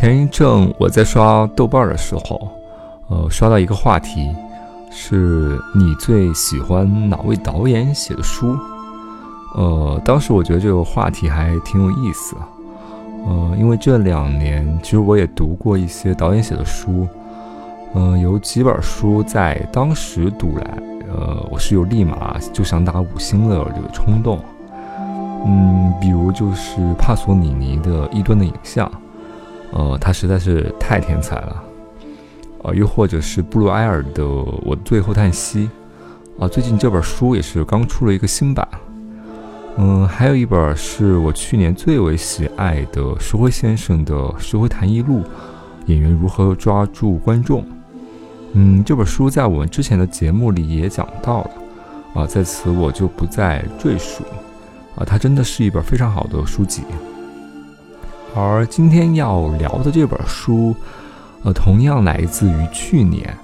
前一阵我在刷豆瓣的时候，呃，刷到一个话题，是你最喜欢哪位导演写的书？呃，当时我觉得这个话题还挺有意思，呃，因为这两年其实我也读过一些导演写的书，呃，有几本书在当时读来，呃，我是有立马就想打五星的这个冲动，嗯，比如就是帕索尼尼的《异端的影像》。呃，他实在是太天才了，呃，又或者是布鲁埃尔的《我最后叹息》，啊，最近这本书也是刚出了一个新版，嗯，还有一本是我去年最为喜爱的石灰先生的《石灰谈艺录》，演员如何抓住观众，嗯，这本书在我们之前的节目里也讲到了，啊，在此我就不再赘述，啊，它真的是一本非常好的书籍。而今天要聊的这本书，呃，同样来自于去年，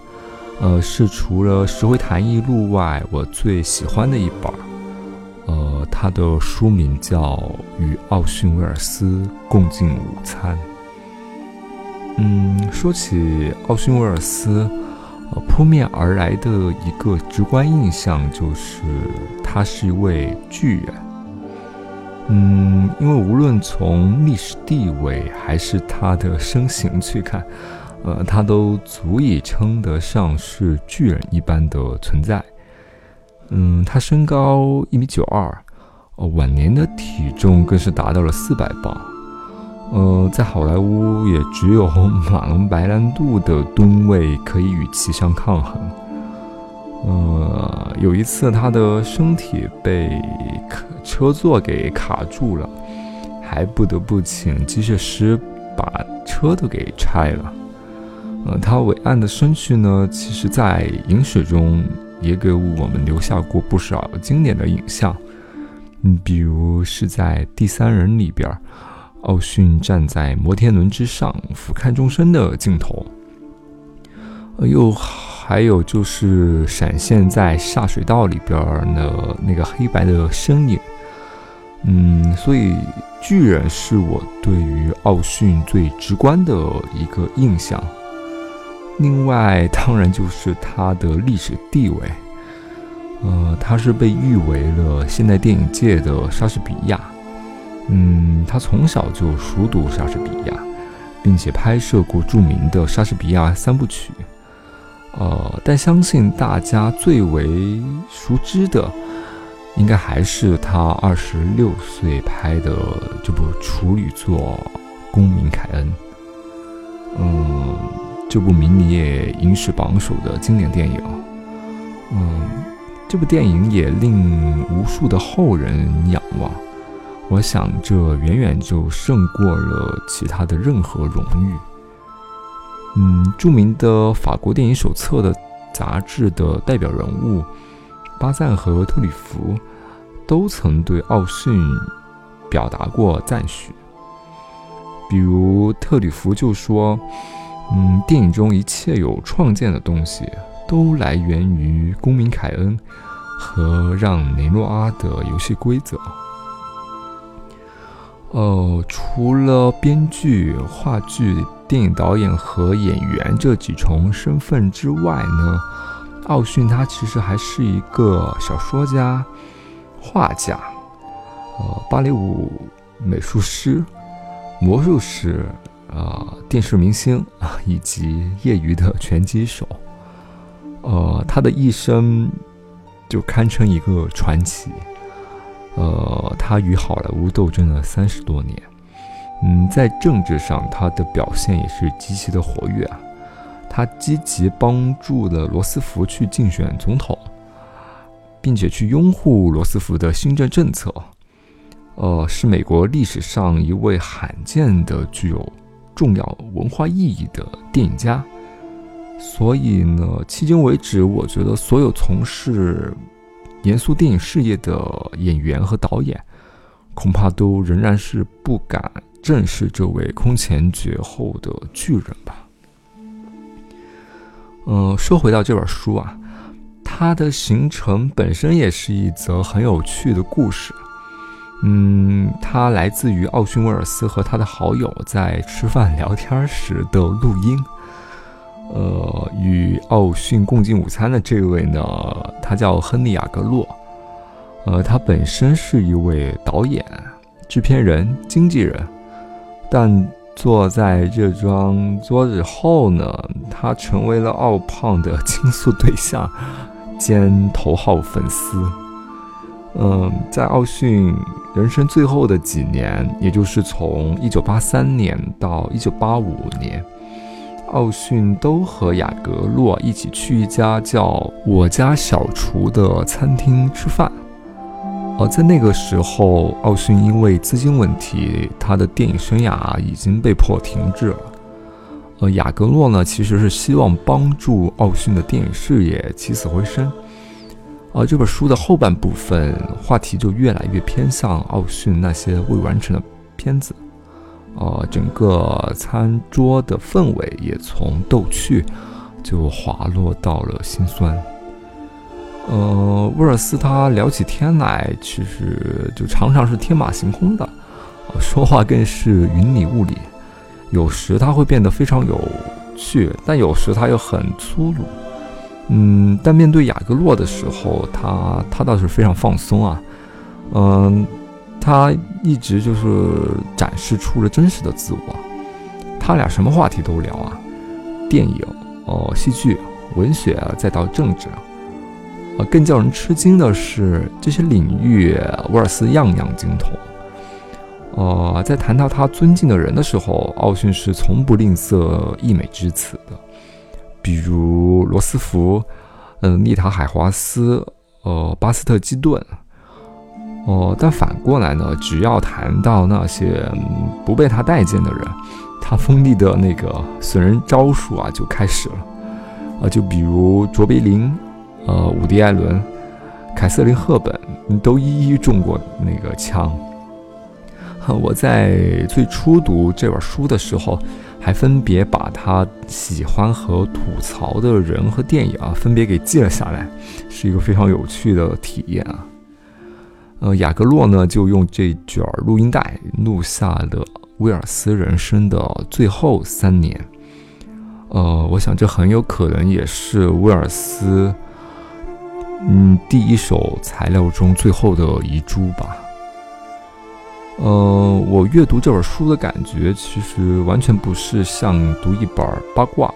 呃，是除了《石灰谈艺录》外，我最喜欢的一本。呃，它的书名叫《与奥逊·威尔斯共进午餐》。嗯，说起奥逊·威尔斯，呃，扑面而来的一个直观印象就是他是一位巨人。嗯，因为无论从历史地位还是他的身形去看，呃，他都足以称得上是巨人一般的存在。嗯，他身高一米九二，呃，晚年的体重更是达到了四百磅。呃，在好莱坞也只有马龙白兰度的吨位可以与其相抗衡。呃，有一次他的身体被。车座给卡住了，还不得不请机械师把车都给拆了。呃，他伟岸的身躯呢，其实在影史中也给我们留下过不少经典的影像。嗯，比如是在《第三人》里边，奥逊站在摩天轮之上俯瞰众生的镜头。呃，又还有就是闪现在下水道里边的那个黑白的身影。嗯，所以巨人是我对于奥逊最直观的一个印象。另外，当然就是他的历史地位。呃，他是被誉为了现代电影界的莎士比亚。嗯，他从小就熟读莎士比亚，并且拍摄过著名的莎士比亚三部曲。呃，但相信大家最为熟知的。应该还是他二十六岁拍的这部处女作《公民凯恩》。嗯，这部名列影史榜首的经典电影。嗯，这部电影也令无数的后人仰望。我想，这远远就胜过了其他的任何荣誉。嗯，著名的法国电影手册的杂志的代表人物。巴赞和特里弗都曾对奥逊表达过赞许，比如特里弗就说：“嗯，电影中一切有创建的东西都来源于公民凯恩和让雷诺阿的游戏规则。”哦，除了编剧、话剧、电影导演和演员这几重身份之外呢？奥逊他其实还是一个小说家、画家，呃，芭蕾舞美术师、魔术师，啊，电视明星啊，以及业余的拳击手。呃，他的一生就堪称一个传奇。呃，他与好莱坞斗争了三十多年。嗯，在政治上，他的表现也是极其的活跃啊。他积极帮助了罗斯福去竞选总统，并且去拥护罗斯福的新政政策，呃，是美国历史上一位罕见的具有重要文化意义的电影家。所以呢，迄今为止，我觉得所有从事严肃电影事业的演员和导演，恐怕都仍然是不敢正视这位空前绝后的巨人吧。嗯，说回到这本书啊，它的形成本身也是一则很有趣的故事。嗯，它来自于奥逊·威尔斯和他的好友在吃饭聊天时的录音。呃，与奥逊共进午餐的这位呢，他叫亨利·雅格洛。呃，他本身是一位导演、制片人、经纪人，但坐在这张桌子后呢，他成为了奥胖的倾诉对象兼头号粉丝。嗯，在奥逊人生最后的几年，也就是从1983年到1985年。奥逊都和雅各洛一起去一家叫“我家小厨”的餐厅吃饭。而在那个时候，奥逊因为资金问题，他的电影生涯已经被迫停滞了。呃，雅各洛呢，其实是希望帮助奥逊的电影事业起死回生。而这本书的后半部分话题就越来越偏向奥逊那些未完成的片子。呃，整个餐桌的氛围也从逗趣，就滑落到了心酸。呃，威尔斯他聊起天来，其实就常常是天马行空的，说话更是云里雾里。有时他会变得非常有趣，但有时他又很粗鲁。嗯，但面对雅各洛的时候，他他倒是非常放松啊。嗯。他一直就是展示出了真实的自我，他俩什么话题都聊啊，电影哦，戏剧、文学，再到政治，啊，更叫人吃惊的是，这些领域威尔斯样样精通。哦，在谈到他尊敬的人的时候，奥逊是从不吝啬溢美之词的，比如罗斯福，嗯，丽塔海华斯，呃，巴斯特基顿。哦，但反过来呢，只要谈到那些不被他待见的人，他锋利的那个损人招数啊就开始了。啊，就比如卓别林、呃，伍迪·艾伦、凯瑟琳·赫本，都一一中过那个枪。我在最初读这本书的时候，还分别把他喜欢和吐槽的人和电影啊，分别给记了下来，是一个非常有趣的体验啊。呃，雅各洛呢，就用这卷录音带录下了威尔斯人生的最后三年。呃，我想这很有可能也是威尔斯，嗯，第一手材料中最后的遗珠吧。呃，我阅读这本书的感觉，其实完全不是像读一本八卦，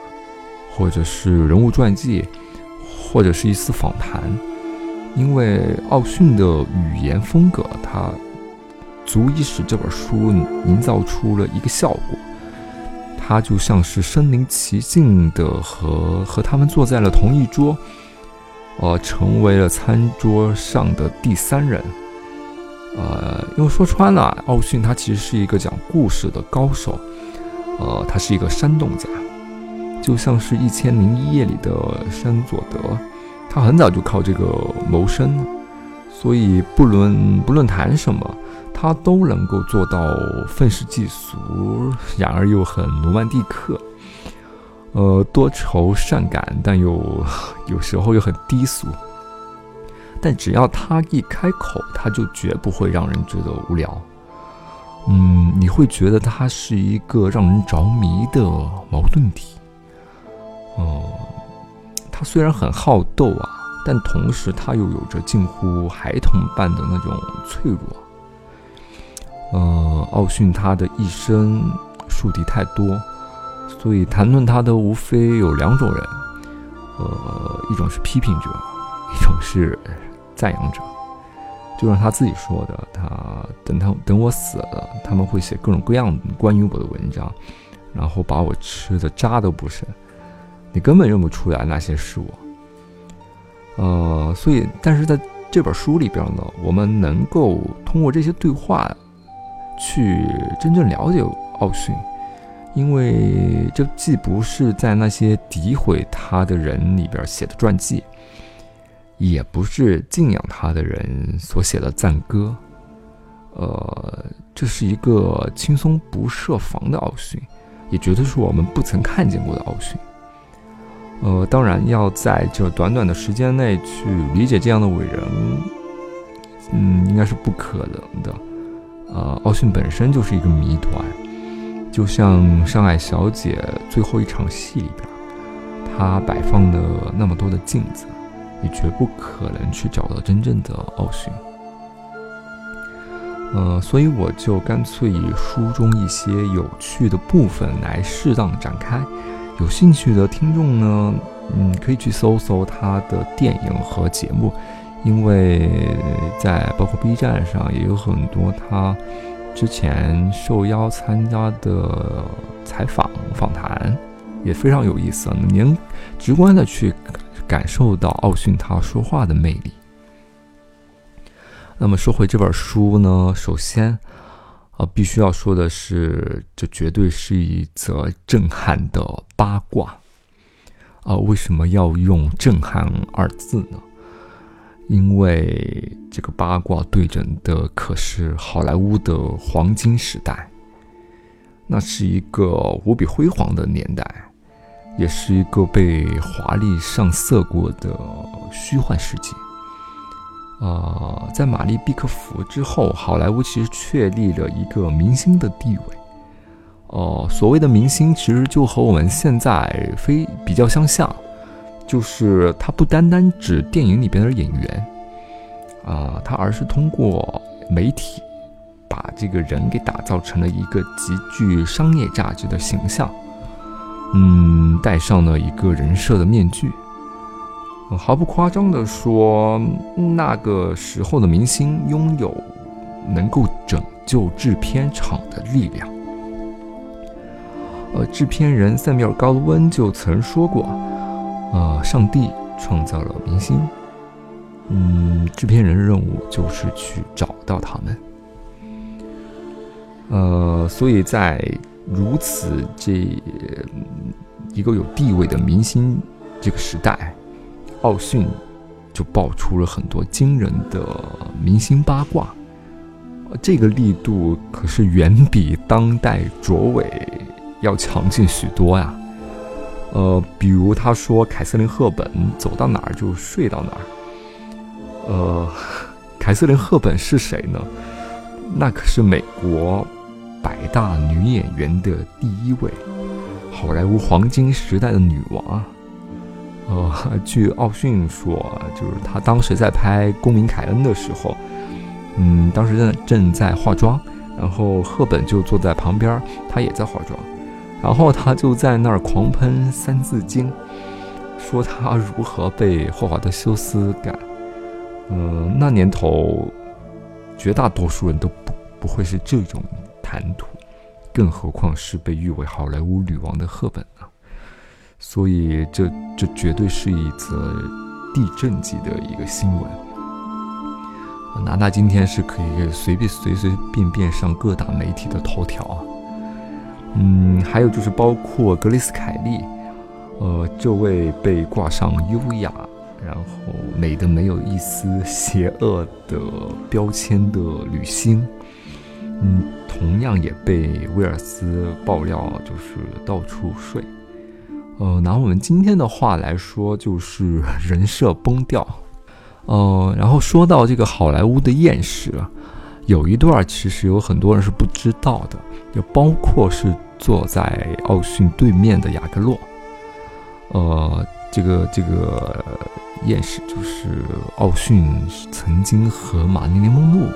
或者是人物传记，或者是一次访谈。因为奥逊的语言风格，它足以使这本书营造出了一个效果。他就像是身临其境的和和他们坐在了同一桌，呃，成为了餐桌上的第三人。呃，因为说穿了，奥逊他其实是一个讲故事的高手，呃，他是一个煽动家，就像是《一千零一夜》里的山佐德。他很早就靠这个谋生，所以不论不论谈什么，他都能够做到愤世嫉俗，然而又很罗曼蒂克，呃，多愁善感，但又 有时候又很低俗。但只要他一开口，他就绝不会让人觉得无聊。嗯，你会觉得他是一个让人着迷的矛盾体。哦。他虽然很好斗啊，但同时他又有着近乎孩童般的那种脆弱。呃，奥逊他的一生树敌太多，所以谈论他的无非有两种人，呃，一种是批评者，一种是赞扬者。就像他自己说的，他等他等我死了，他们会写各种各样关于我的文章，然后把我吃的渣都不剩。你根本认不出来那些是我，呃，所以，但是在这本书里边呢，我们能够通过这些对话，去真正了解奥逊，因为这既不是在那些诋毁他的人里边写的传记，也不是敬仰他的人所写的赞歌，呃，这是一个轻松不设防的奥逊，也绝对是我们不曾看见过的奥逊。呃，当然要在这短短的时间内去理解这样的伟人，嗯，应该是不可能的。呃，奥逊本身就是一个谜团，就像《上海小姐》最后一场戏里边，她摆放的那么多的镜子，你绝不可能去找到真正的奥逊。呃，所以我就干脆以书中一些有趣的部分来适当展开。有兴趣的听众呢，嗯，可以去搜搜他的电影和节目，因为在包括 B 站上也有很多他之前受邀参加的采访访谈，也非常有意思，您直观的去感受到奥逊他说话的魅力。那么说回这本书呢，首先。啊，必须要说的是，这绝对是一则震撼的八卦。啊，为什么要用“震撼”二字呢？因为这个八卦对准的可是好莱坞的黄金时代，那是一个无比辉煌的年代，也是一个被华丽上色过的虚幻世界。呃，在玛丽·毕克福之后，好莱坞其实确立了一个明星的地位。哦，所谓的明星，其实就和我们现在非比较相像，就是他不单单指电影里边的演员，啊，他而是通过媒体把这个人给打造成了一个极具商业价值的形象，嗯，戴上了一个人设的面具。毫不夸张地说，那个时候的明星拥有能够拯救制片厂的力量。呃，制片人塞缪尔·高卢温就曾说过：“呃，上帝创造了明星，嗯，制片人任务就是去找到他们。”呃，所以在如此这一个有地位的明星这个时代。奥逊就爆出了很多惊人的明星八卦，这个力度可是远比当代卓伟要强劲许多呀。呃，比如他说凯瑟琳·赫本走到哪儿就睡到哪儿。呃，凯瑟琳·赫本是谁呢？那可是美国百大女演员的第一位，好莱坞黄金时代的女王啊。呃，据奥逊说，就是他当时在拍《公民凯恩》的时候，嗯，当时正正在化妆，然后赫本就坐在旁边，他也在化妆，然后他就在那儿狂喷《三字经》，说他如何被霍华德·休斯赶。嗯，那年头，绝大多数人都不不会是这种谈吐，更何况是被誉为好莱坞女王的赫本呢？所以，这这绝对是一则地震级的一个新闻。哪怕今天是可以随便随随便便上各大媒体的头条啊。嗯，还有就是包括格雷斯·凯利，呃，这位被挂上优雅，然后美的没有一丝邪恶的标签的女星，嗯，同样也被威尔斯爆料，就是到处睡。呃，拿我们今天的话来说，就是人设崩掉。呃，然后说到这个好莱坞的艳史，有一段其实有很多人是不知道的，就包括是坐在奥逊对面的雅各洛。呃，这个这个艳史就是奥逊曾经和玛丽莲梦露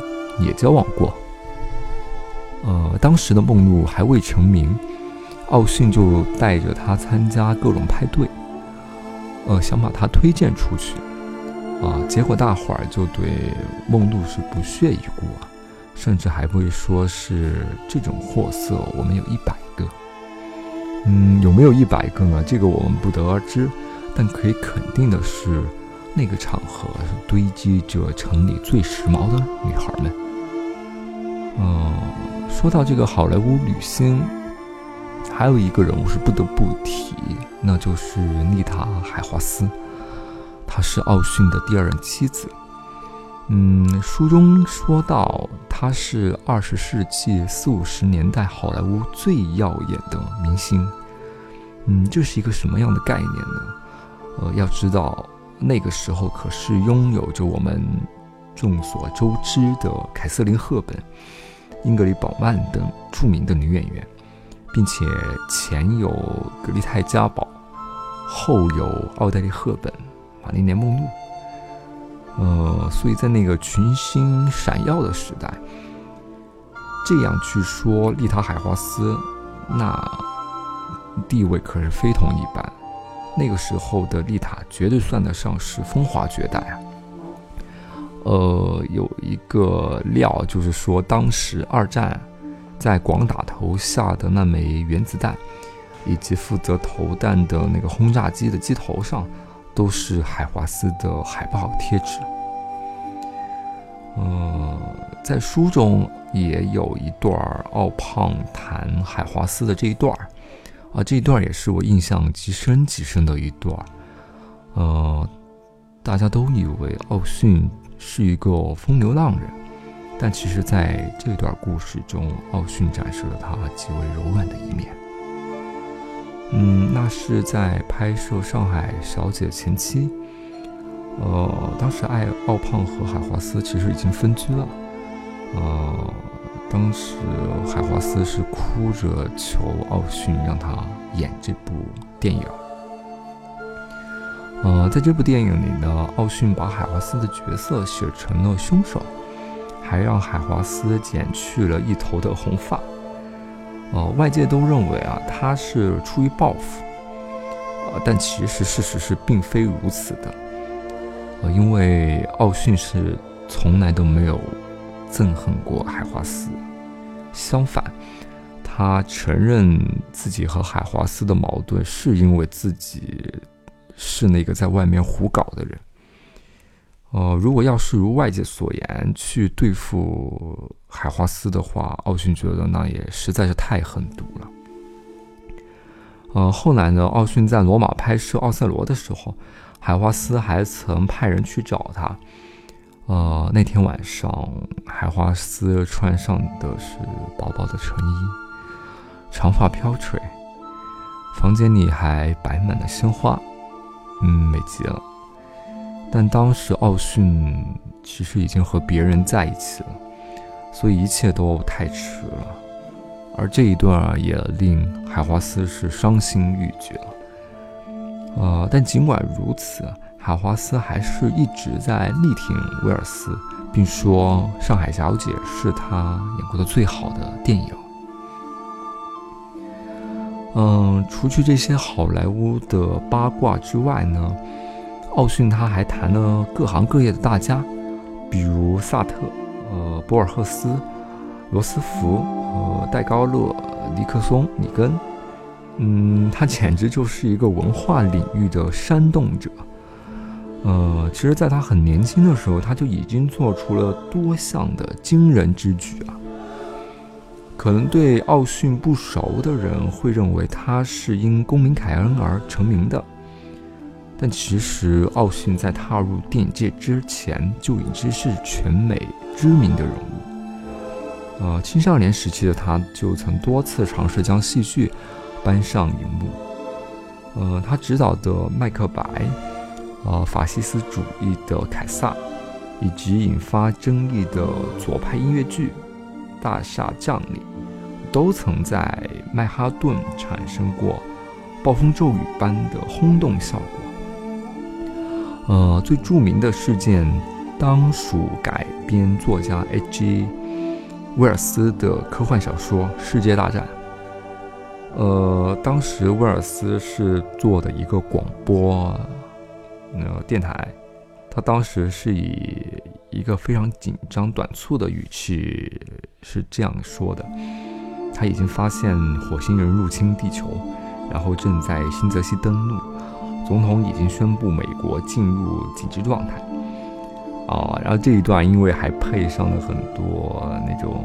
也交往过。呃，当时的梦露还未成名。奥逊就带着他参加各种派对，呃，想把他推荐出去，啊，结果大伙儿就对梦露是不屑一顾啊，甚至还会说是这种货色，我们有一百个。嗯，有没有一百个呢？这个我们不得而知，但可以肯定的是，那个场合是堆积着城里最时髦的女孩们。嗯，说到这个好莱坞女星，还有一个人物是不得不提，那就是丽塔·海华斯，她是奥逊的第二任妻子。嗯，书中说到，她是二十世纪四五十年代好莱坞最耀眼的明星。嗯，这是一个什么样的概念呢？呃，要知道那个时候可是拥有着我们众所周知的凯瑟琳·赫本、英格丽·宝曼等著名的女演员，并且前有格丽泰·嘉宝，后有奥黛丽·赫本、玛丽莲·梦露。呃，所以在那个群星闪耀的时代，这样去说丽塔·海华斯，那地位可是非同一般。那个时候的丽塔绝对算得上是风华绝代啊。呃，有一个料就是说，当时二战在广岛投下的那枚原子弹，以及负责投弹的那个轰炸机的机头上。都是海华斯的海报贴纸。呃，在书中也有一段奥胖谈海华斯的这一段儿，啊，这一段也是我印象极深极深的一段儿。呃，大家都以为奥逊是一个风流浪人，但其实在这段故事中，奥逊展示了他极为柔软的一面。嗯，那是在拍摄《上海小姐》前期，呃，当时艾奥胖和海华斯其实已经分居了，呃，当时海华斯是哭着求奥逊让他演这部电影，呃，在这部电影里呢，奥逊把海华斯的角色写成了凶手，还让海华斯剪去了一头的红发。呃，外界都认为啊，他是出于报复，呃，但其实事实是并非如此的，呃，因为奥逊是从来都没有憎恨过海华斯，相反，他承认自己和海华斯的矛盾是因为自己是那个在外面胡搞的人。呃，如果要是如外界所言去对付海华斯的话，奥逊觉得那也实在是太狠毒了。呃，后来呢，奥逊在罗马拍摄《奥赛罗》的时候，海华斯还曾派人去找他。呃，那天晚上，海华斯穿上的是薄薄的衬衣，长发飘垂，房间里还摆满了鲜花，嗯，美极了。但当时奥逊其实已经和别人在一起了，所以一切都太迟了。而这一段也令海华斯是伤心欲绝了。呃，但尽管如此，海华斯还是一直在力挺威尔斯，并说《上海小姐》是他演过的最好的电影。嗯，除去这些好莱坞的八卦之外呢？奥逊他还谈了各行各业的大家，比如萨特、呃博尔赫斯、罗斯福、呃戴高乐、尼克松、里根，嗯，他简直就是一个文化领域的煽动者。呃，其实，在他很年轻的时候，他就已经做出了多项的惊人之举啊。可能对奥逊不熟的人会认为他是因《公民凯恩》而成名的。但其实，奥逊在踏入电影界之前就已经是全美知名的人物。呃，青少年时期的他就曾多次尝试将戏剧搬上荧幕。呃，他执导的《麦克白》、呃，法西斯主义的《凯撒》，以及引发争议的左派音乐剧《大厦降临》，都曾在曼哈顿产生过暴风骤雨般的轰动效果。呃，最著名的事件当属改编作家 H.G. 威尔斯的科幻小说《世界大战》。呃，当时威尔斯是做的一个广播，呃，电台，他当时是以一个非常紧张短促的语气是这样说的：他已经发现火星人入侵地球，然后正在新泽西登陆。总统已经宣布美国进入紧急状态。啊，然后这一段因为还配上了很多那种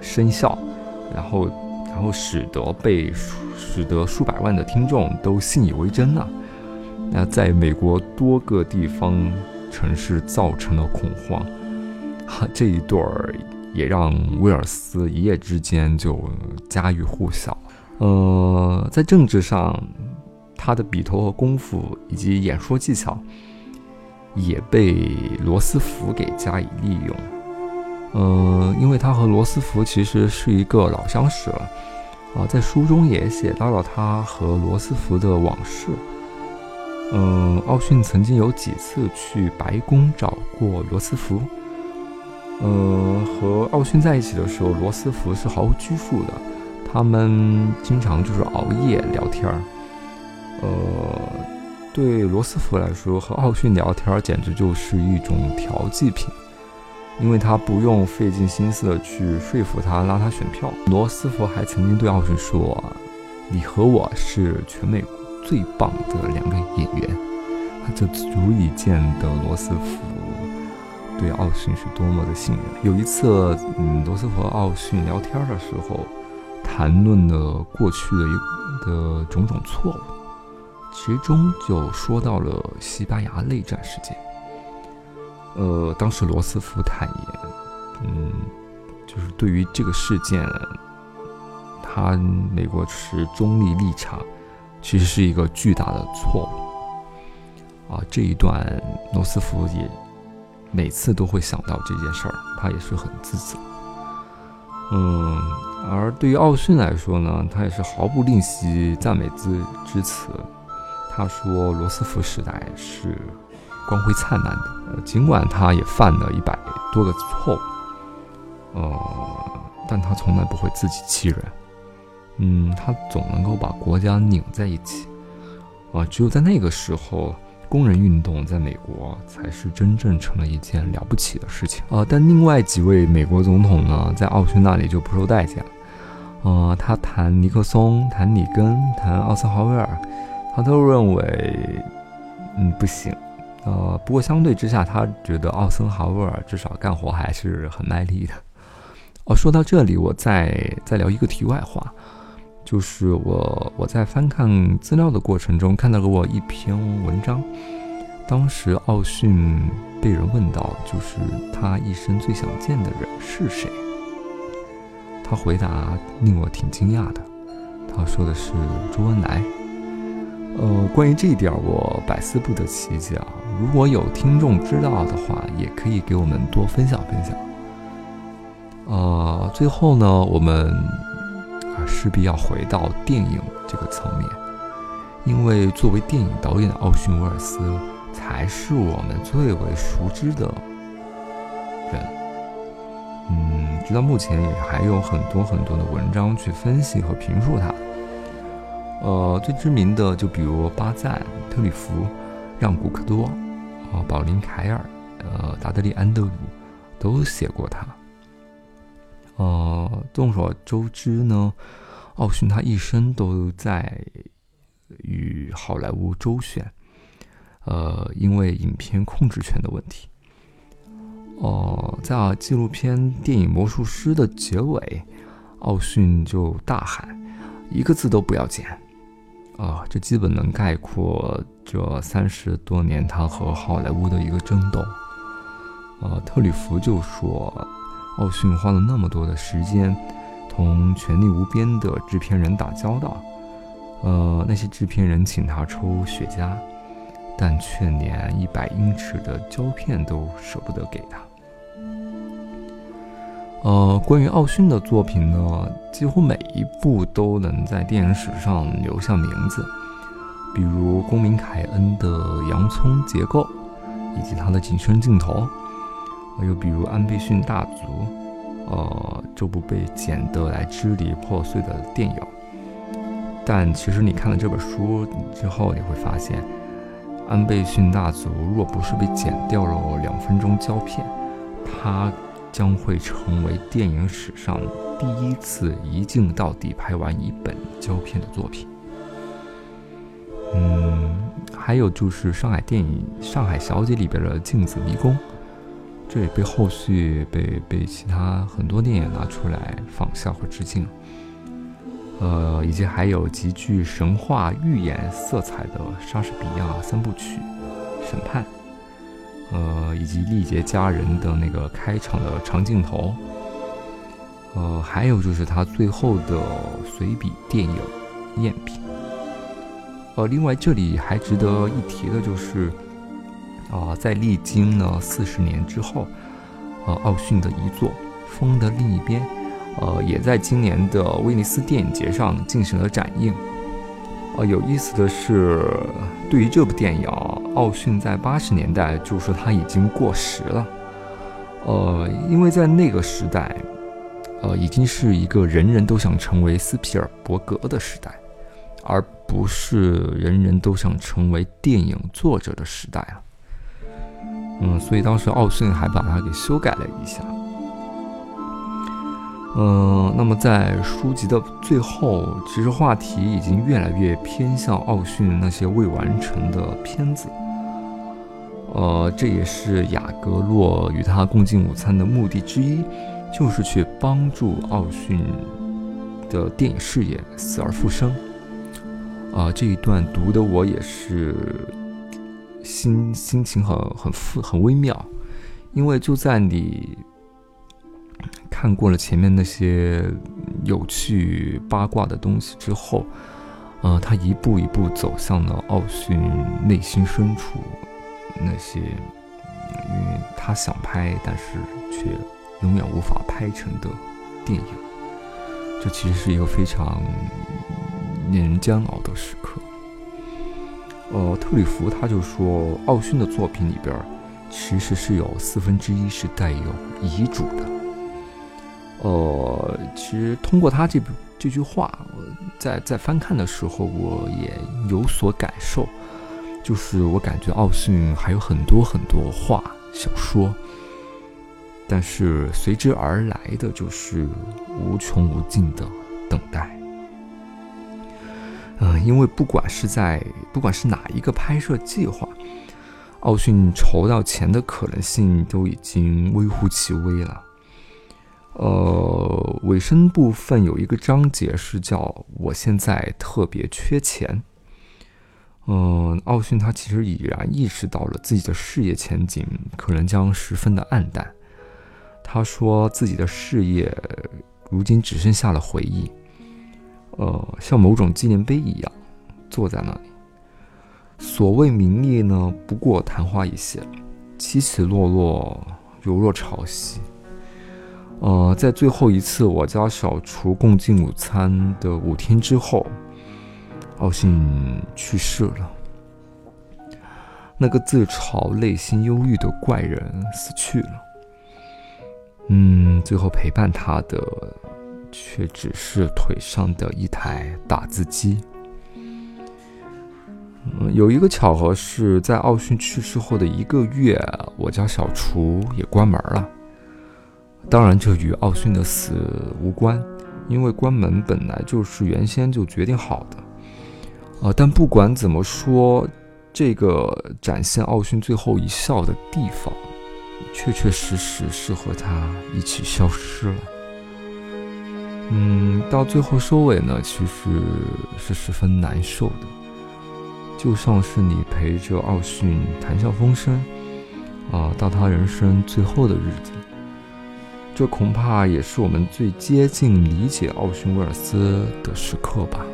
声效，然后然后使得被使得数百万的听众都信以为真了。那在美国多个地方城市造成了恐慌，哈，这一段儿也让威尔斯一夜之间就家喻户晓。呃，在政治上，他的笔头和功夫以及演说技巧也被罗斯福给加以利用。嗯，因为他和罗斯福其实是一个老相识了，啊，在书中也写到了他和罗斯福的往事。嗯，奥逊曾经有几次去白宫找过罗斯福。呃，和奥逊在一起的时候，罗斯福是毫无拘束的，他们经常就是熬夜聊天儿。呃，对罗斯福来说，和奥逊聊天简直就是一种调剂品，因为他不用费尽心思的去说服他拉他选票。罗斯福还曾经对奥逊说：“你和我是全美。”最棒的两个演员，这足以见得罗斯福对奥逊是多么的信任。有一次，嗯，罗斯福和奥逊聊天的时候，谈论了过去的一的种种错误，其中就说到了西班牙内战事件。呃，当时罗斯福坦言，嗯，就是对于这个事件，他美国持中立立场。其实是一个巨大的错误啊！这一段罗斯福也每次都会想到这件事儿，他也是很自责。嗯，而对于奥逊来说呢，他也是毫不吝惜赞美之之词。他说罗斯福时代是光辉灿烂的，尽管他也犯了一百多个错误，呃，但他从来不会自欺欺人。嗯，他总能够把国家拧在一起，啊，只有在那个时候，工人运动在美国才是真正成了一件了不起的事情啊。但另外几位美国总统呢，在奥逊那里就不受待见，啊，他谈尼克松，谈里根，谈奥森豪威尔，他都认为，嗯，不行，呃，不过相对之下，他觉得奥森豪威尔至少干活还是很卖力的。哦，说到这里，我再再聊一个题外话。就是我我在翻看资料的过程中看到过一篇文章，当时奥逊被人问到，就是他一生最想见的人是谁？他回答令我挺惊讶的，他说的是周恩来。呃，关于这一点我百思不得其解啊。如果有听众知道的话，也可以给我们多分享分享。呃，最后呢，我们啊。势必要回到电影这个层面，因为作为电影导演的奥逊·威尔斯才是我们最为熟知的人。嗯，直到目前也还有很多很多的文章去分析和评述他。呃，最知名的就比如巴赞、特里弗、让·古克多、啊，保林·凯尔、呃，达德利·安德鲁都写过他。呃，众所周知呢，奥逊他一生都在与好莱坞周旋，呃，因为影片控制权的问题。哦，在纪录片电影《魔术师》的结尾，奥逊就大喊：“一个字都不要剪！”啊，这基本能概括这三十多年他和好莱坞的一个争斗。呃，特里弗就说。奥逊花了那么多的时间，同权力无边的制片人打交道，呃，那些制片人请他抽雪茄，但却连一百英尺的胶片都舍不得给他。呃，关于奥逊的作品呢，几乎每一部都能在电影史上留下名字，比如公民凯恩的洋葱结构，以及他的景深镜头。又比如安倍逊大族，呃，这部被剪得来支离破碎的电影。但其实你看了这本书之后，你会发现，安倍逊大族若不是被剪掉了两分钟胶片，它将会成为电影史上第一次一镜到底拍完一本胶片的作品。嗯。还有就是上海电影《上海小姐》里边的镜子迷宫，这也被后续被被其他很多电影拿出来仿效和致敬。呃，以及还有极具神话寓言色彩的莎士比亚三部曲《审判》，呃，以及历劫佳人的那个开场的长镜头，呃，还有就是他最后的随笔电影《赝品》。呃，另外这里还值得一提的就是，啊，在历经了四十年之后，呃，奥逊的遗作《风的另一边》。呃，也在今年的威尼斯电影节上进行了展映。呃，有意思的是，对于这部电影，奥逊在八十年代就说他已经过时了。呃，因为在那个时代，呃，已经是一个人人都想成为斯皮尔伯格的时代，而不是人人都想成为电影作者的时代了。嗯，所以当时奥逊还把它给修改了一下。嗯，那么在书籍的最后，其实话题已经越来越偏向奥逊那些未完成的片子。呃，这也是雅各洛与他共进午餐的目的之一，就是去帮助奥逊的电影事业死而复生。啊，这一段读的我也是心心情很很复很微妙，因为就在你。看过了前面那些有趣八卦的东西之后，呃，他一步一步走向了奥逊内心深处那些，因为他想拍但是却永远无法拍成的电影。这其实是一个非常令人煎熬的时刻。呃，特里弗他就说，奥逊的作品里边其实是有四分之一是带有遗嘱的。呃，其实通过他这这句话，在在翻看的时候，我也有所感受，就是我感觉奥逊还有很多很多话想说，但是随之而来的就是无穷无尽的等待。嗯，因为不管是在不管是哪一个拍摄计划，奥逊筹到钱的可能性都已经微乎其微了。呃，尾声部分有一个章节是叫“我现在特别缺钱”。嗯，奥逊他其实已然意识到了自己的事业前景可能将十分的暗淡。他说自己的事业如今只剩下了回忆，呃，像某种纪念碑一样坐在那里。所谓名利呢，不过昙花一现，起起落落，犹若潮汐。呃，在最后一次我家小厨共进午餐的五天之后，奥逊去世了。那个自嘲、内心忧郁的怪人死去了。嗯，最后陪伴他的，却只是腿上的一台打字机。嗯，有一个巧合是在奥逊去世后的一个月，我家小厨也关门了。当然，这与奥逊的死无关，因为关门本来就是原先就决定好的。呃，但不管怎么说，这个展现奥逊最后一笑的地方，确确实实是和他一起消失了。嗯，到最后收尾呢，其实是十分难受的，就像是你陪着奥逊谈笑风生，啊，到他人生最后的日子。这恐怕也是我们最接近理解奥逊·威尔斯的时刻吧。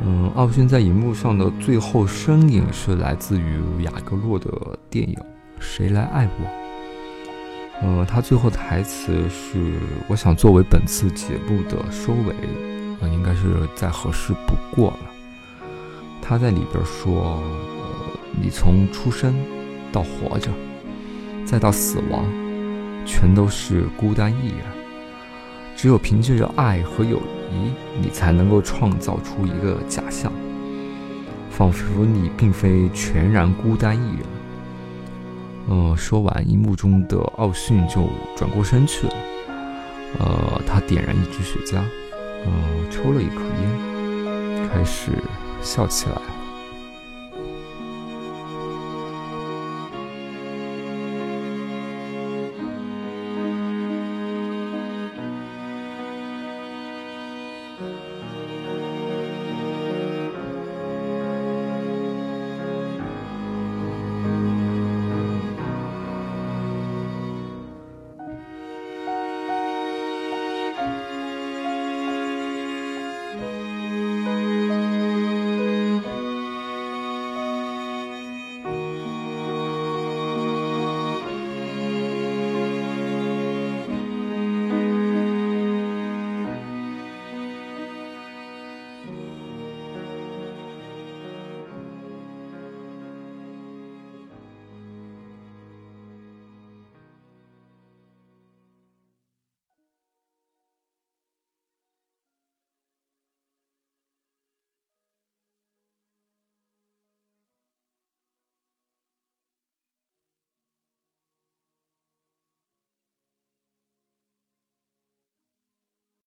嗯，奥逊在荧幕上的最后身影是来自于雅各洛的电影《谁来爱我》。呃，他最后台词是：“我想作为本次节目的收尾，呃，应该是再合适不过了。”他在里边说：“，你从出生到活着，再到死亡。”全都是孤单一人，只有凭借着爱和友谊，你才能够创造出一个假象，仿佛你并非全然孤单一人。呃，说完，荧幕中的奥逊就转过身去了。呃，他点燃一支雪茄，呃，抽了一口烟，开始笑起来。